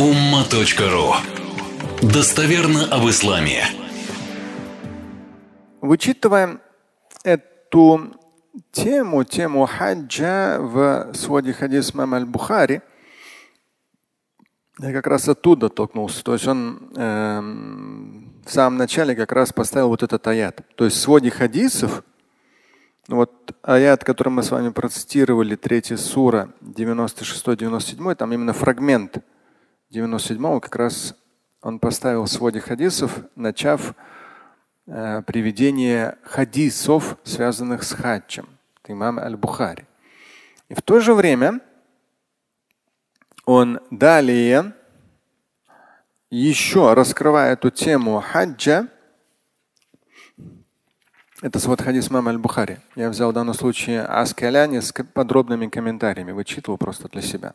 umma.ru Достоверно об исламе. Вычитываем эту тему, тему хаджа в своде хадис мама аль-Бухари, я как раз оттуда толкнулся. То есть он э, в самом начале как раз поставил вот этот аят. То есть в своде хадисов, ну вот аят, который мы с вами процитировали, третья сура, 96-97, там именно фрагмент 97 как раз он поставил в своде хадисов, начав э, приведение хадисов, связанных с хаджем. Имам Аль-Бухари. И в то же время он далее еще раскрывая эту тему хаджа, это свод хадис мама аль-Бухари. Я взял в данном случае Аскаляни с подробными комментариями, вычитывал просто для себя.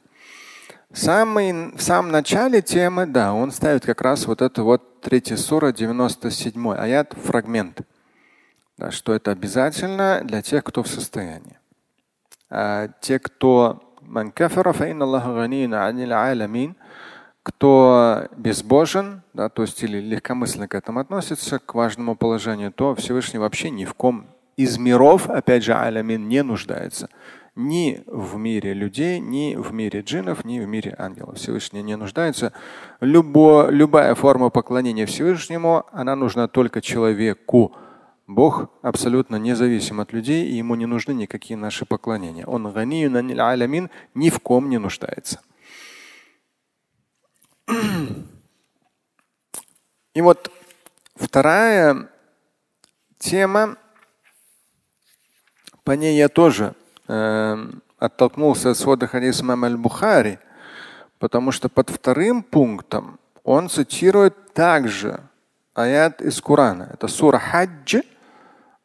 Самый, в самом начале темы, да, он ставит как раз вот это вот третья сура, 97 аят, фрагмент. Да, что это обязательно для тех, кто в состоянии. А те, кто кто безбожен, да, то есть или легкомысленно к этому относится, к важному положению, то Всевышний вообще ни в ком из миров, опять же, алямин не нуждается ни в мире людей, ни в мире джиннов, ни в мире ангелов. Всевышний не нуждается. Любо, любая форма поклонения Всевышнему, она нужна только человеку. Бог абсолютно независим от людей, и ему не нужны никакие наши поклонения. Он алямин ни в ком не нуждается. И вот вторая тема, по ней я тоже оттолкнулся от свода хадиса имама аль-Бухари, потому что под вторым пунктом он цитирует также аят из Корана. Это сура Хаджи,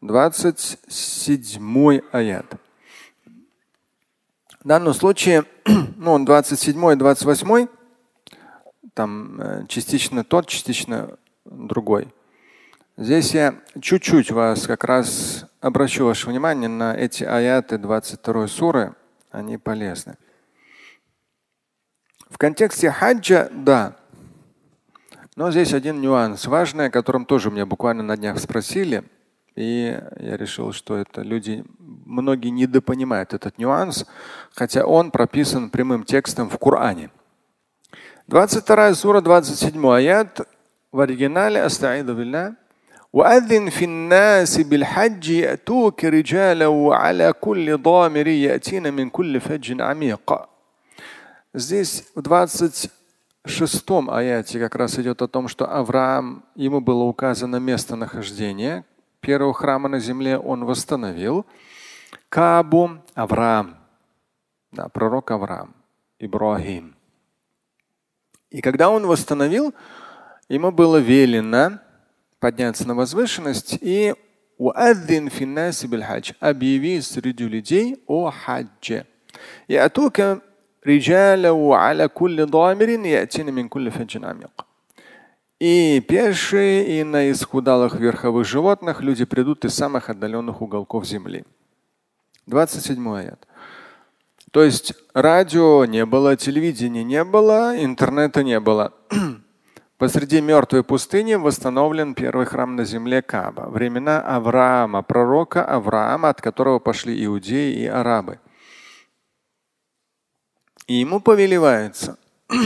27 аят. В данном случае, ну, он 27 и 28, там э, частично тот, частично другой. Здесь я чуть-чуть вас как раз обращу ваше внимание на эти аяты 22 суры, они полезны. В контексте хаджа, да. Но здесь один нюанс важный, о котором тоже меня буквально на днях спросили. И я решил, что это люди, многие недопонимают этот нюанс, хотя он прописан прямым текстом в Коране. 22 сура, 27 аят в оригинале Астаиду. وأذن في الناس بالحج يأتوك رجالا وعلى كل ضامر يأتين من كل فج عميق. Здесь в 26 аяте как раз идет о том, что Авраам, ему было указано местонахождение первого храма на земле, он восстановил. Кабу Авраам, да, пророк Авраам, Ибрахим. И когда он восстановил, ему было велено подняться на возвышенность и объяви среди людей о хаджи. يأتوك رجالا وعلى كل ضامر يأتين من كل فج عميق. И пешие, и на исхудалых верховых животных люди придут из самых отдаленных уголков земли. 27 аят. То есть радио не было, телевидения не было, интернета не было. Посреди мертвой пустыни восстановлен первый храм на земле Каба. Времена Авраама, пророка Авраама, от которого пошли иудеи и арабы. И ему повелевается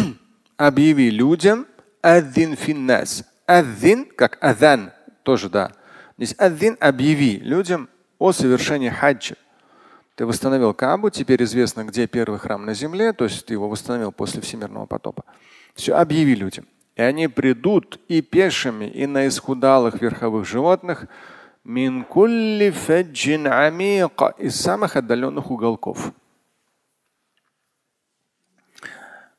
объяви людям аддин финнас. Аддин, как адан, тоже да. Здесь аддин объяви людям о совершении хаджа. Ты восстановил Кабу, теперь известно, где первый храм на земле, то есть ты его восстановил после всемирного потопа. Все, объяви людям. И они придут и пешими, и на исхудалых верховых животных из самых отдаленных уголков.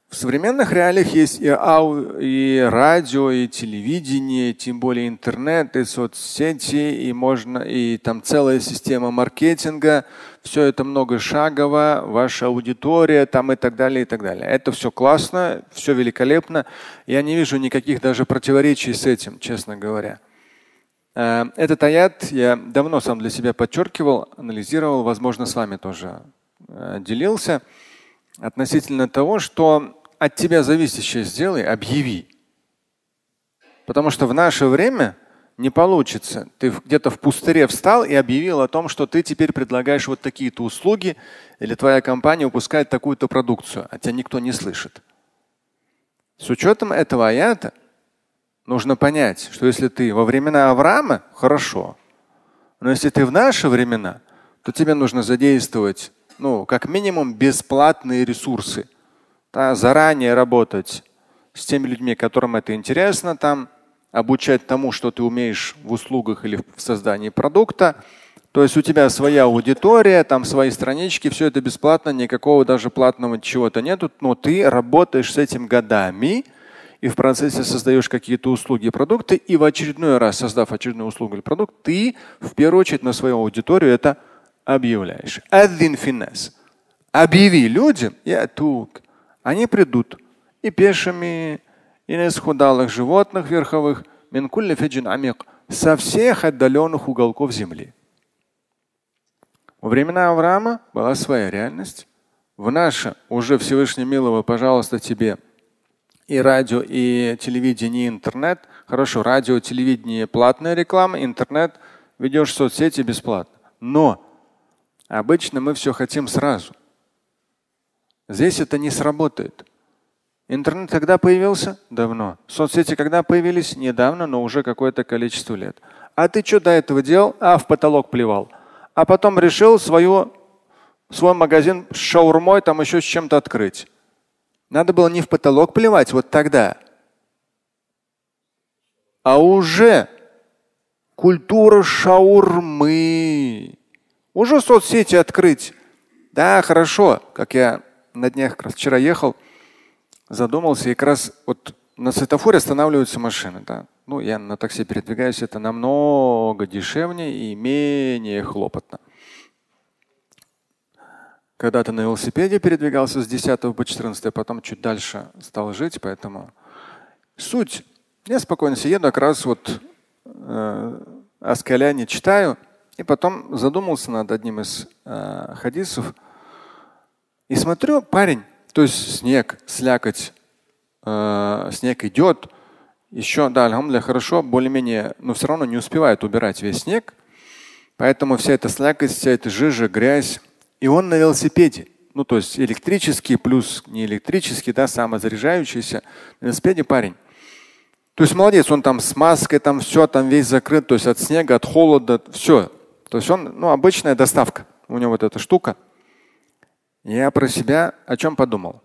В современных реалиях есть и, ау, и радио, и телевидение, тем более интернет, и соцсети, и можно, и там целая система маркетинга. Все это многошагово, ваша аудитория там и так далее, и так далее. Это все классно, все великолепно. Я не вижу никаких даже противоречий с этим, честно говоря. Э, этот аят я давно сам для себя подчеркивал, анализировал, возможно, с вами тоже э, делился относительно того, что от тебя зависящее сделай, объяви. Потому что в наше время не получится. Ты где-то в пустыре встал и объявил о том, что ты теперь предлагаешь вот такие-то услуги, или твоя компания выпускает такую-то продукцию, а тебя никто не слышит. С учетом этого аята нужно понять, что если ты во времена Авраама, хорошо. Но если ты в наши времена, то тебе нужно задействовать, ну, как минимум, бесплатные ресурсы. Да, заранее работать с теми людьми, которым это интересно, там, обучать тому, что ты умеешь в услугах или в создании продукта. То есть у тебя своя аудитория, там свои странички, все это бесплатно, никакого даже платного чего-то нету, но ты работаешь с этим годами и в процессе создаешь какие-то услуги и продукты, и в очередной раз, создав очередную услугу или продукт, ты в первую очередь на свою аудиторию это объявляешь. Аддин финес. Объяви людям, я тук. Они придут и пешими, и на исхудалых животных верховых, со всех отдаленных уголков земли. Во времена Авраама была своя реальность. В наше уже Всевышний милого, пожалуйста, тебе и радио, и телевидение, и интернет. Хорошо, радио, телевидение платная реклама, интернет ведешь соцсети бесплатно. Но обычно мы все хотим сразу. Здесь это не сработает. Интернет когда появился? Давно. Соцсети когда появились? Недавно, но уже какое-то количество лет. А ты что до этого делал? А, в потолок плевал а потом решил свою, свой магазин с шаурмой там еще с чем-то открыть. Надо было не в потолок плевать вот тогда, а уже культура шаурмы. Уже соцсети открыть. Да, хорошо, как я на днях как раз вчера ехал, задумался, и как раз вот на светофоре останавливаются машины. Да. Ну, я на такси передвигаюсь, это намного дешевнее и менее хлопотно. Когда-то на велосипеде передвигался с 10 по 14, а потом чуть дальше стал жить, поэтому суть. Я спокойно еду, как раз вот э, Аскаляне читаю, и потом задумался над одним из э, хадисов. И смотрю, парень, то есть снег, слякоть, э, снег идет, еще, да, алхамдуля, хорошо, более-менее, но все равно не успевает убирать весь снег. Поэтому вся эта слякоть, вся эта жижа, грязь. И он на велосипеде. Ну, то есть электрический плюс не электрический, да, самозаряжающийся. На велосипеде парень. То есть молодец, он там с маской, там все, там весь закрыт, то есть от снега, от холода, все. То есть он, ну, обычная доставка. У него вот эта штука. Я про себя о чем подумал?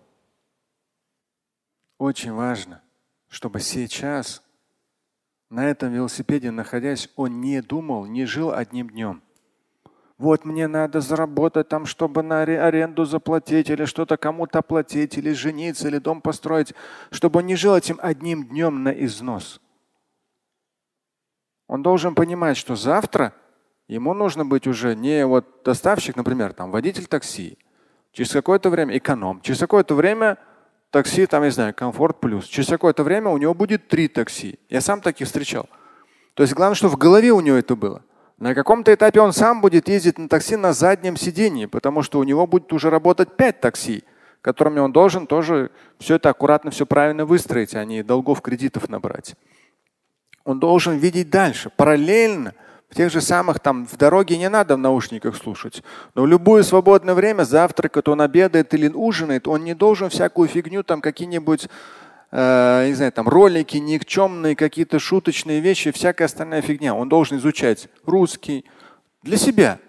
Очень важно чтобы сейчас на этом велосипеде находясь, он не думал, не жил одним днем. Вот мне надо заработать там, чтобы на аренду заплатить или что-то кому-то платить, или жениться, или дом построить, чтобы он не жил этим одним днем на износ. Он должен понимать, что завтра ему нужно быть уже не вот доставщик, например, там водитель такси, через какое-то время эконом, через какое-то время такси, там, не знаю, комфорт плюс. Через какое-то время у него будет три такси. Я сам таких встречал. То есть главное, что в голове у него это было. На каком-то этапе он сам будет ездить на такси на заднем сидении, потому что у него будет уже работать пять такси, которыми он должен тоже все это аккуратно, все правильно выстроить, а не долгов кредитов набрать. Он должен видеть дальше, параллельно – в тех же самых там в дороге не надо в наушниках слушать. Но в любое свободное время, завтракает, он обедает или ужинает, он не должен всякую фигню, там какие-нибудь э, не знаю, там ролики никчемные, какие-то шуточные вещи, всякая остальная фигня. Он должен изучать русский для себя,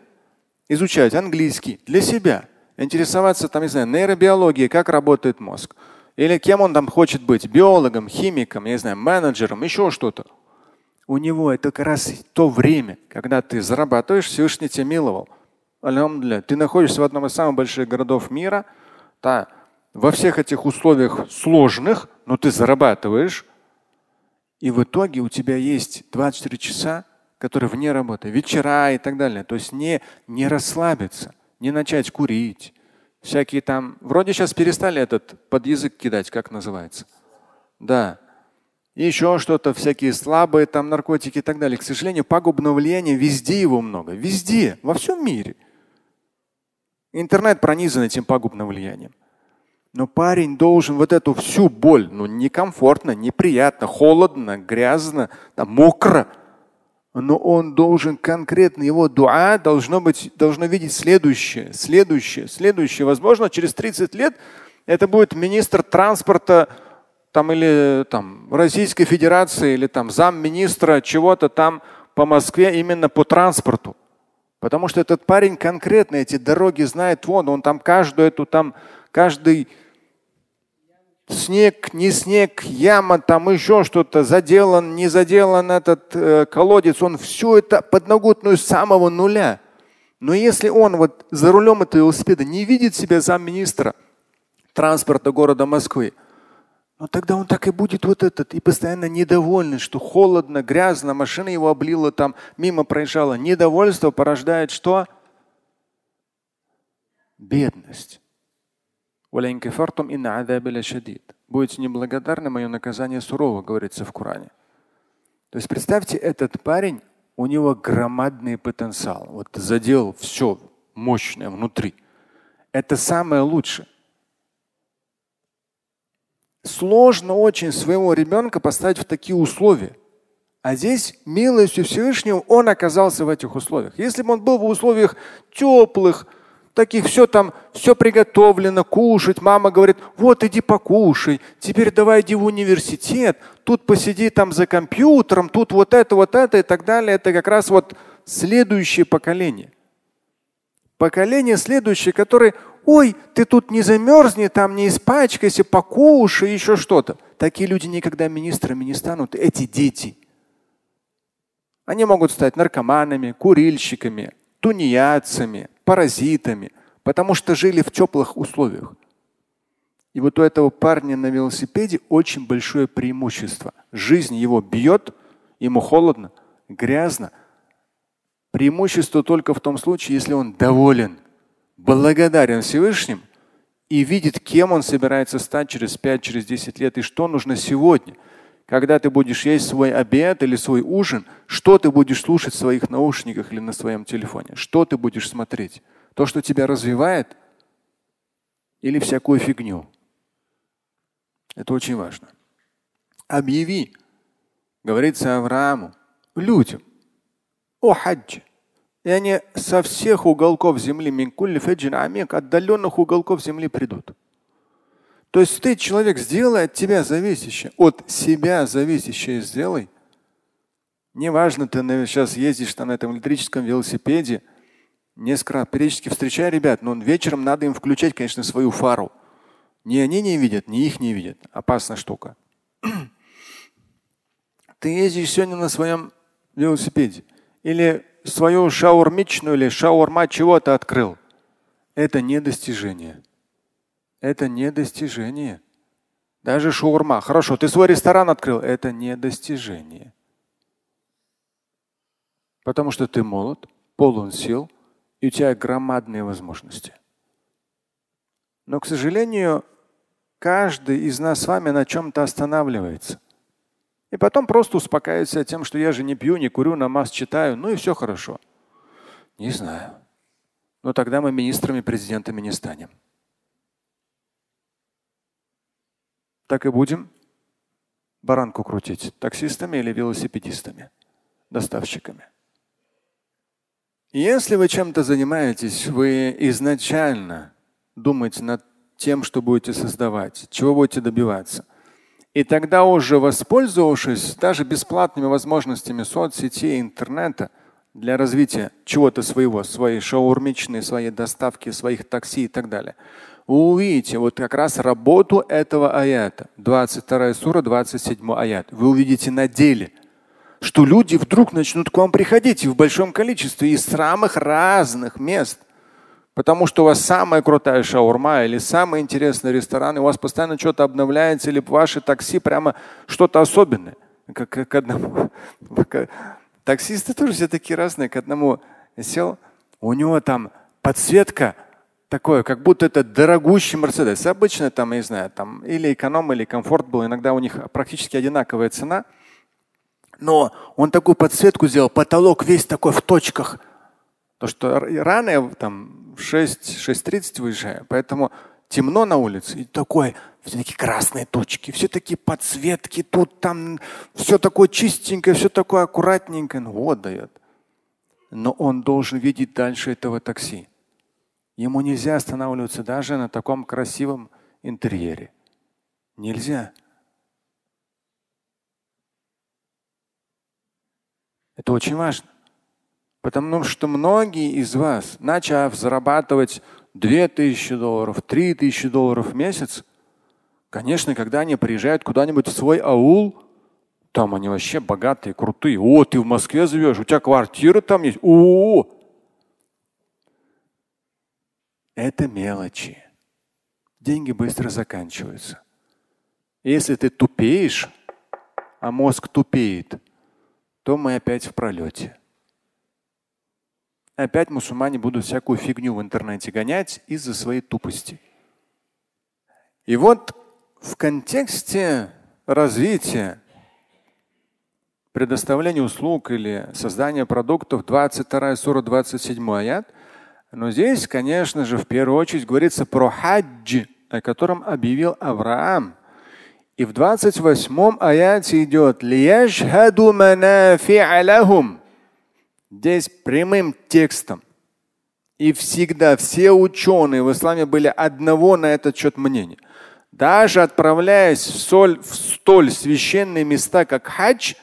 изучать английский для себя, интересоваться там, не знаю, нейробиологией, как работает мозг. Или кем он там хочет быть, биологом, химиком, я не знаю, менеджером, еще что-то у него это как раз то время, когда ты зарабатываешь, Всевышний тебя миловал. Ты находишься в одном из самых больших городов мира, да, во всех этих условиях сложных, но ты зарабатываешь, и в итоге у тебя есть 24 часа, которые вне работы, вечера и так далее. То есть не, не расслабиться, не начать курить. Всякие там, вроде сейчас перестали этот под язык кидать, как называется. Да, еще что-то, всякие слабые там наркотики и так далее. К сожалению, пагубного влияния везде его много. Везде, во всем мире. Интернет пронизан этим пагубным влиянием. Но парень должен вот эту всю боль, ну некомфортно, неприятно, холодно, грязно, там, мокро. Но он должен конкретно, его дуа должно быть, должно видеть следующее, следующее, следующее. Возможно, через 30 лет это будет министр транспорта там, или там, Российской Федерации, или там замминистра чего-то там по Москве именно по транспорту. Потому что этот парень конкретно эти дороги знает, вон, он там каждую эту там, каждый снег, не снег, яма, там еще что-то, заделан, не заделан этот э, колодец, он все это подноготную с самого нуля. Но если он вот за рулем этого велосипеда не видит себя замминистра транспорта города Москвы, но тогда он так и будет вот этот, и постоянно недовольный, что холодно, грязно, машина его облила, там мимо проезжала. Недовольство порождает что? Бедность. Будете неблагодарны, мое наказание сурово, говорится в Коране. То есть представьте, этот парень, у него громадный потенциал. Вот задел все мощное внутри. Это самое лучшее. Сложно очень своего ребенка поставить в такие условия. А здесь милостью Всевышнего он оказался в этих условиях. Если бы он был в условиях теплых, таких все там, все приготовлено, кушать. Мама говорит, вот иди покушай, теперь давай иди в университет, тут посиди там за компьютером, тут вот это, вот это и так далее. Это как раз вот следующее поколение. Поколение следующее, которое, ой, ты тут не замерзни, там не испачкайся, покушай, еще что-то. Такие люди никогда министрами не станут, эти дети. Они могут стать наркоманами, курильщиками, тунеядцами, паразитами, потому что жили в теплых условиях. И вот у этого парня на велосипеде очень большое преимущество. Жизнь его бьет, ему холодно, грязно. Преимущество только в том случае, если он доволен, благодарен Всевышним и видит, кем он собирается стать через 5, через 10 лет и что нужно сегодня – когда ты будешь есть свой обед или свой ужин, что ты будешь слушать в своих наушниках или на своем телефоне? Что ты будешь смотреть? То, что тебя развивает или всякую фигню? Это очень важно. Объяви, говорится Аврааму, людям о хаджи. И они со всех уголков земли, отдаленных уголков земли придут. То есть ты, человек, сделай от тебя зависящее, от себя зависящее сделай. Неважно, ты сейчас ездишь там на этом электрическом велосипеде, несколько раз периодически встречай ребят, но вечером надо им включать, конечно, свою фару. Ни они не видят, ни их не видят. Опасная штука. Ты ездишь сегодня на своем велосипеде или свою шаурмичную или шаурма чего-то открыл. Это не достижение это не достижение. Даже шаурма. Хорошо, ты свой ресторан открыл. Это не достижение. Потому что ты молод, полон сил, и у тебя громадные возможности. Но, к сожалению, каждый из нас с вами на чем-то останавливается. И потом просто успокаивается тем, что я же не пью, не курю, намаз читаю, ну и все хорошо. Не знаю. Но тогда мы министрами, президентами не станем. так и будем баранку крутить таксистами или велосипедистами, доставщиками. Если вы чем-то занимаетесь, вы изначально думаете над тем, что будете создавать, чего будете добиваться. И тогда уже воспользовавшись даже бесплатными возможностями соцсетей, интернета для развития чего-то своего, своей шаурмичной, своей доставки, своих такси и так далее, вы увидите вот как раз работу этого аята. 22 сура, 27 аят. Вы увидите на деле, что люди вдруг начнут к вам приходить в большом количестве из самых разных мест. Потому что у вас самая крутая шаурма или самый интересный ресторан, и у вас постоянно что-то обновляется, или ваши такси прямо что-то особенное. Как, к одному. Таксисты тоже все такие разные. К одному сел, у него там подсветка такое, как будто это дорогущий Мерседес. Обычно там, я не знаю, там или эконом, или комфорт был. Иногда у них практически одинаковая цена. Но он такую подсветку сделал, потолок весь такой в точках. То, что рано там в 6, 6.30 выезжаю, поэтому темно на улице, и такой, все такие красные точки, все такие подсветки, тут там все такое чистенькое, все такое аккуратненькое. Ну вот дает. Но он должен видеть дальше этого такси. Ему нельзя останавливаться даже на таком красивом интерьере. Нельзя. Это очень важно. Потому что многие из вас, начав зарабатывать 2000 долларов, 3000 долларов в месяц, конечно, когда они приезжают куда-нибудь в свой аул, там они вообще богатые, крутые. О, ты в Москве живешь, у тебя квартира там есть. О, это мелочи. Деньги быстро заканчиваются. Если ты тупеешь, а мозг тупеет, то мы опять в пролете. Опять мусульмане будут всякую фигню в интернете гонять из-за своей тупости. И вот в контексте развития предоставления услуг или создания продуктов 22 сура 27 аят, но здесь, конечно же, в первую очередь говорится про хаджи, о котором объявил Авраам. И в 28 аяте идет Здесь прямым текстом. И всегда все ученые в исламе были одного на этот счет мнения. Даже отправляясь в, соль, в столь священные места, как хадж,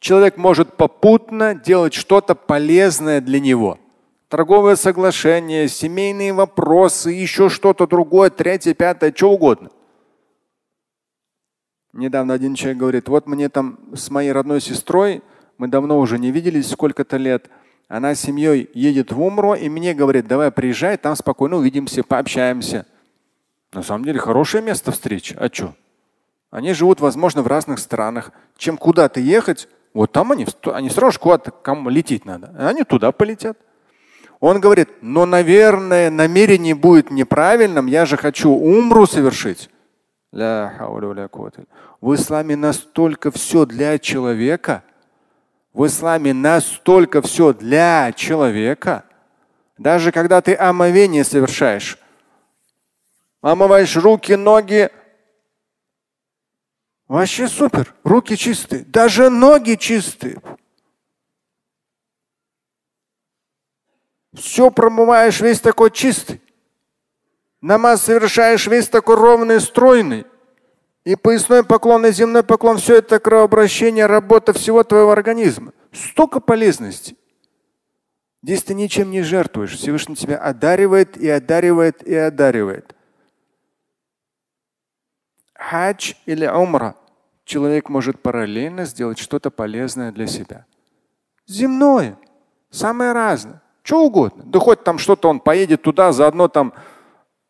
человек может попутно делать что-то полезное для него. Торговое соглашение, семейные вопросы, еще что-то другое, третье, пятое, что угодно. Недавно один человек говорит, вот мне там с моей родной сестрой мы давно уже не виделись, сколько-то лет. Она с семьей едет в Умру и мне говорит, давай приезжай, там спокойно увидимся, пообщаемся. На самом деле хорошее место встречи. А что? Они живут, возможно, в разных странах. Чем куда-то ехать, вот там они, они сразу куда-то кому лететь надо. Они туда полетят. Он говорит, но, наверное, намерение будет неправильным. Я же хочу умру совершить. В исламе настолько все для человека – в исламе настолько все для человека. Даже когда ты омовение совершаешь, омываешь руки, ноги, вообще супер, руки чистые, даже ноги чистые. Все промываешь весь такой чистый. Намаз совершаешь весь такой ровный, стройный. И поясной поклон, и земной поклон, все это кровообращение, работа всего твоего организма. Столько полезностей. Здесь ты ничем не жертвуешь. Всевышний тебя одаривает и одаривает и одаривает. Хадж или умра. Человек может параллельно сделать что-то полезное для себя. Земное. Самое разное. Что угодно. Да хоть там что-то он поедет туда, заодно там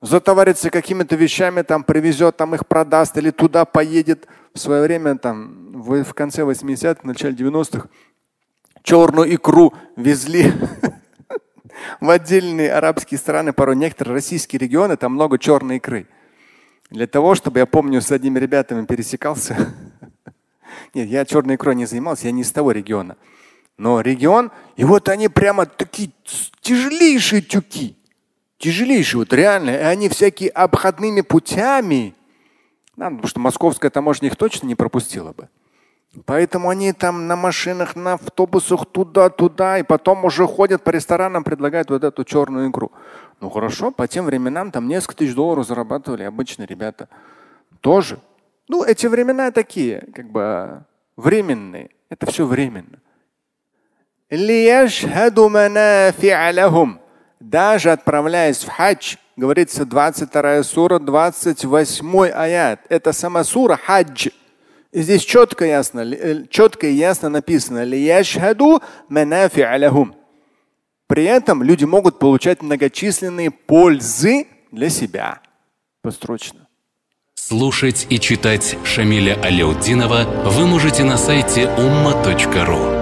затоварится какими-то вещами, там привезет, там их продаст или туда поедет. В свое время, там, в, конце 80-х, в начале 90-х, черную икру везли в отдельные арабские страны, порой некоторые российские регионы, там много черной икры. Для того, чтобы, я помню, с одними ребятами пересекался. Нет, я черной икрой не занимался, я не из того региона. Но регион, и вот они прямо такие тяжелейшие тюки тяжелейшие, вот реально, и они всякие обходными путями, да, потому что московская таможня их точно не пропустила бы. Поэтому они там на машинах, на автобусах туда-туда, и потом уже ходят по ресторанам, предлагают вот эту черную икру. Ну хорошо, по тем временам там несколько тысяч долларов зарабатывали обычные ребята. Тоже. Ну, эти времена такие, как бы временные. Это все временно даже отправляясь в хадж, говорится 22 сура, 28 аят. Это сама сура хадж. И здесь четко ясно, э, четко и ясно написано При этом люди могут получать многочисленные пользы для себя. Построчно. Слушать и читать Шамиля Аляутдинова вы можете на сайте umma.ru.